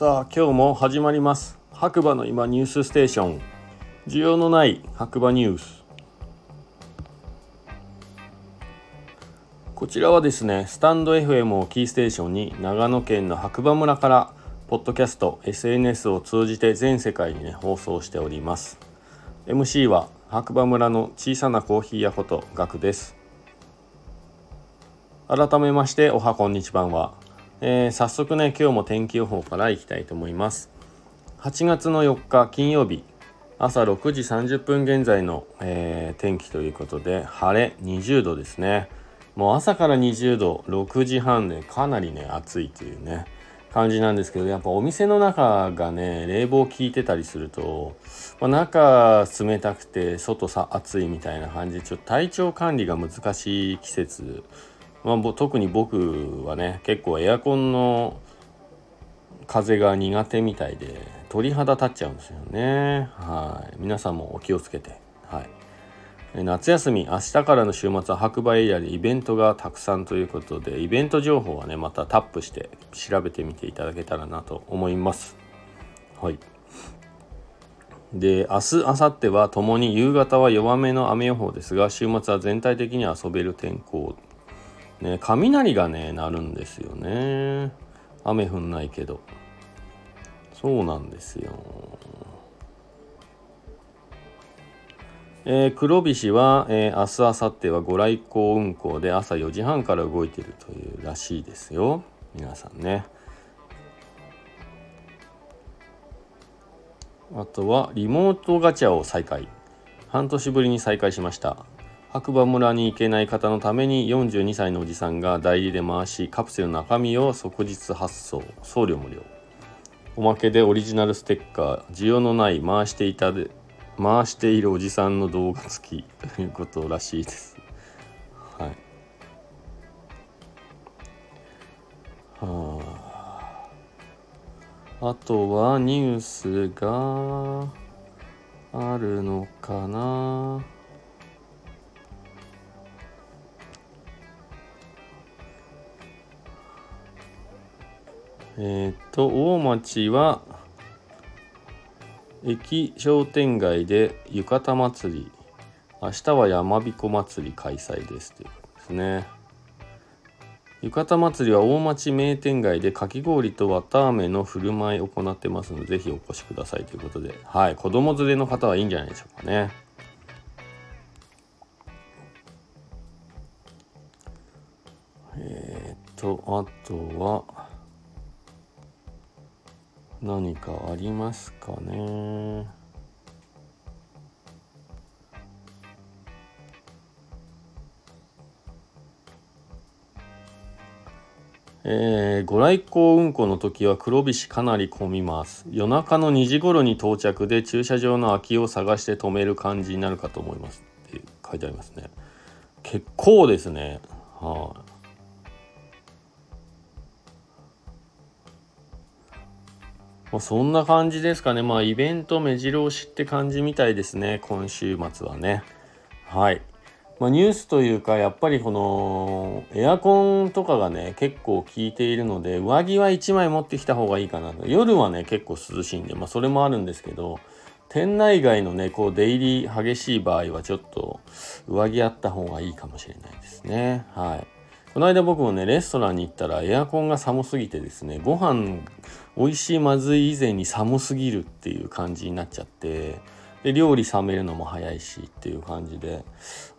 さあ今日も始まります。白馬の今ニュースステーション。需要のない白馬ニュース。こちらはですねスタンド FM をキーステーションに長野県の白馬村からポッドキャスト SNS を通じて全世界にね放送しております。MC は白馬村の小さなコーヒー屋ことガクです。改めましておはこんにちばんは。えー、早速ね今日も天気予報からいきたいと思います。8月の4日金曜日。朝6時30分現在の、えー、天気ということで晴れ20度ですね。もう朝から20度6時半でかなりね暑いというね感じなんですけどやっぱお店の中がね冷房効いてたりすると、まあ、中冷たくて外さ暑いみたいな感じでちょっと体調管理が難しい季節まあ、特に僕はね結構エアコンの風が苦手みたいで鳥肌立っちゃうんですよね。はい。皆さんもお気をつけて。はい。夏休み明日からの週末は白馬エリアでイベントがたくさんということでイベント情報はねまたタップして調べてみていただけたらなと思います。はい。で明日明後日はともに夕方は弱めの雨予報ですが週末は全体的に遊べる天候ね、雷がね、鳴るんですよね。雨降んないけど。そうなんですよ。えー、黒菱は、えー、明日、明後日はご来光運行で朝4時半から動いてるというらしいですよ。皆さんね。あとはリモートガチャを再開。半年ぶりに再開しました。白馬村に行けない方のために42歳のおじさんが代理で回しカプセルの中身を即日発送。送料無料。おまけでオリジナルステッカー。需要のない回していたで回しているおじさんの動画付き。ということらしいです。はい。はあ。あとはニュースがあるのかな。えっ、と大町は駅商店街で浴衣祭り明日は山彦祭り開催ですということですね。浴衣祭りは大町名店街でかき氷と綿あめの振る舞いを行ってますのでぜひお越しくださいということで。はい子供連れの方はいいんじゃないでしょうかね。えっ、とあとは何かありますかね？えー、ご来光運行の時は黒菱かなり混みます。夜中の2時頃に到着で駐車場の空きを探して止める感じになるかと思います。って書いてありますね。結構ですね。はい、あ、まあ、そんな感じですかね。まあ、イベント目白押しって感じみたいですね。今週末はね。はい。まあ、ニュースというか、やっぱりこの、エアコンとかがね、結構効いているので、上着は1枚持ってきた方がいいかなと。夜はね、結構涼しいんで、まあ、それもあるんですけど、店内外のね、こう、出入り激しい場合は、ちょっと、上着あった方がいいかもしれないですね。はい。この間僕もね、レストランに行ったらエアコンが寒すぎてですね、ご飯美味しいまずい以前に寒すぎるっていう感じになっちゃって、で、料理冷めるのも早いしっていう感じで、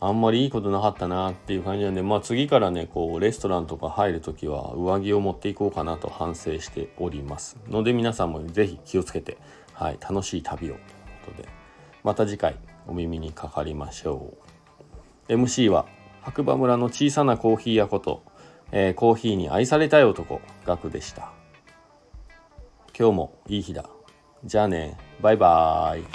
あんまりいいことなかったなっていう感じなんで、まあ次からね、こう、レストランとか入るときは上着を持っていこうかなと反省しております。ので皆さんもぜひ気をつけて、はい、楽しい旅をということで、また次回お耳にかかりましょう。MC は白馬村の小さなコーヒー屋こと、えー、コーヒーに愛されたい男、ガクでした。今日もいい日だ。じゃあね、バイバーイ。